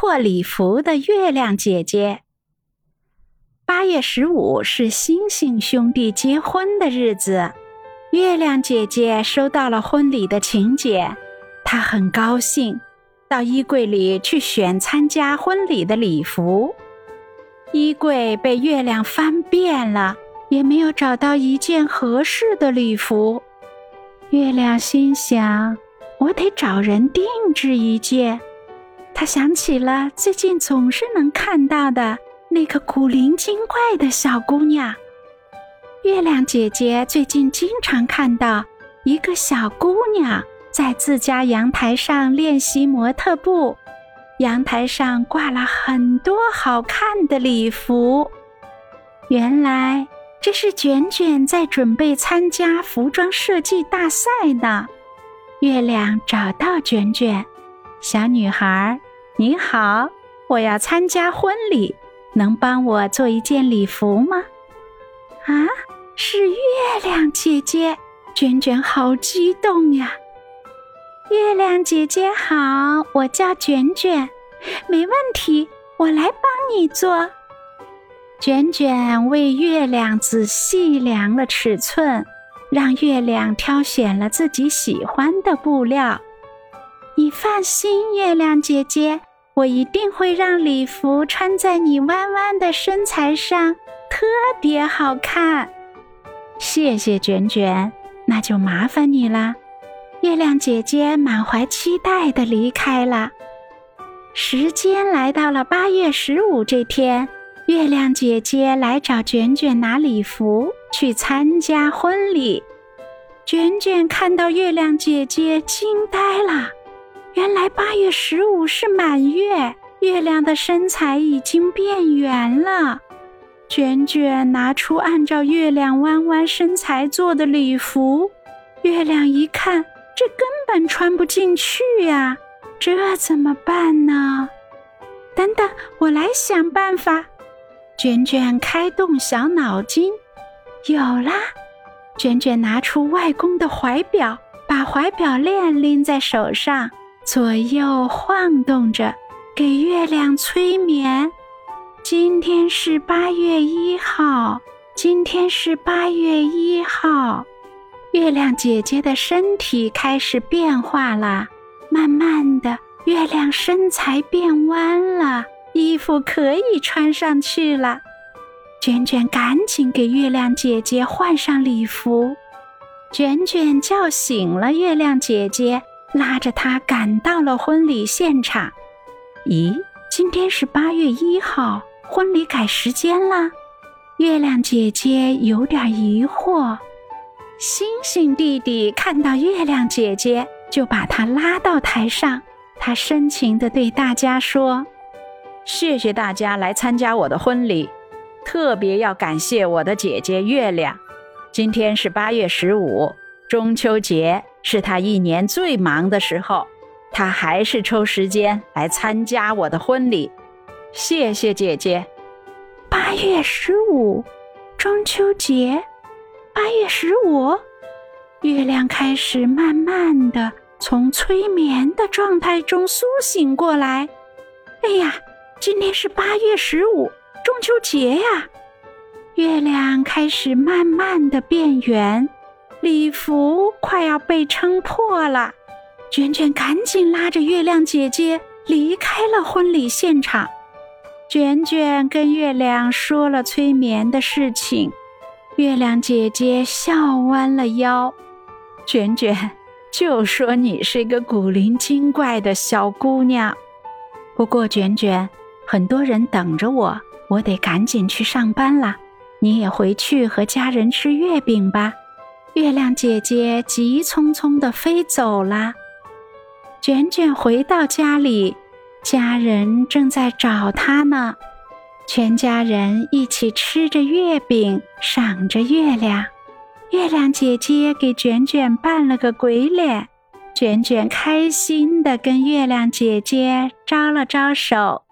破礼服的月亮姐姐。八月十五是星星兄弟结婚的日子，月亮姐姐收到了婚礼的请柬，她很高兴，到衣柜里去选参加婚礼的礼服。衣柜被月亮翻遍了，也没有找到一件合适的礼服。月亮心想：“我得找人定制一件。”他想起了最近总是能看到的那个古灵精怪的小姑娘。月亮姐姐最近经常看到一个小姑娘在自家阳台上练习模特步。阳台上挂了很多好看的礼服，原来这是卷卷在准备参加服装设计大赛呢。月亮找到卷卷，小女孩，你好，我要参加婚礼，能帮我做一件礼服吗？啊，是月亮姐姐，卷卷好激动呀！月亮姐姐好，我叫卷卷，没问题，我来帮你做。卷卷为月亮仔细量了尺寸，让月亮挑选了自己喜欢的布料。你放心，月亮姐姐，我一定会让礼服穿在你弯弯的身材上，特别好看。谢谢卷卷，那就麻烦你了。月亮姐姐满怀期待地离开了。时间来到了八月十五这天，月亮姐姐来找卷卷拿礼服去参加婚礼。卷卷看到月亮姐姐，惊呆了。原来八月十五是满月，月亮的身材已经变圆了。卷卷拿出按照月亮弯弯身材做的礼服，月亮一看。这根本穿不进去呀，这怎么办呢？等等，我来想办法。卷卷开动小脑筋，有啦！卷卷拿出外公的怀表，把怀表链拎在手上，左右晃动着，给月亮催眠。今天是八月一号，今天是八月一号。月亮姐姐的身体开始变化了，慢慢的，月亮身材变弯了，衣服可以穿上去了。卷卷赶紧给月亮姐姐换上礼服。卷卷叫醒了月亮姐姐，拉着她赶到了婚礼现场。咦，今天是八月一号，婚礼改时间了？月亮姐姐有点疑惑。星星弟弟看到月亮姐姐，就把她拉到台上。他深情地对大家说：“谢谢大家来参加我的婚礼，特别要感谢我的姐姐月亮。今天是八月十五，中秋节是他一年最忙的时候，他还是抽时间来参加我的婚礼。谢谢姐姐。八月十五，中秋节。”八月十五，月亮开始慢慢的从催眠的状态中苏醒过来。哎呀，今天是八月十五，中秋节呀！月亮开始慢慢的变圆，礼服快要被撑破了。卷卷赶紧拉着月亮姐姐离开了婚礼现场。卷卷跟月亮说了催眠的事情。月亮姐姐笑弯了腰，卷卷就说你是个古灵精怪的小姑娘。不过卷卷，很多人等着我，我得赶紧去上班了。你也回去和家人吃月饼吧。月亮姐姐急匆匆地飞走了。卷卷回到家里，家人正在找她呢。全家人一起吃着月饼，赏着月亮。月亮姐姐给卷卷扮了个鬼脸，卷卷开心地跟月亮姐姐招了招手。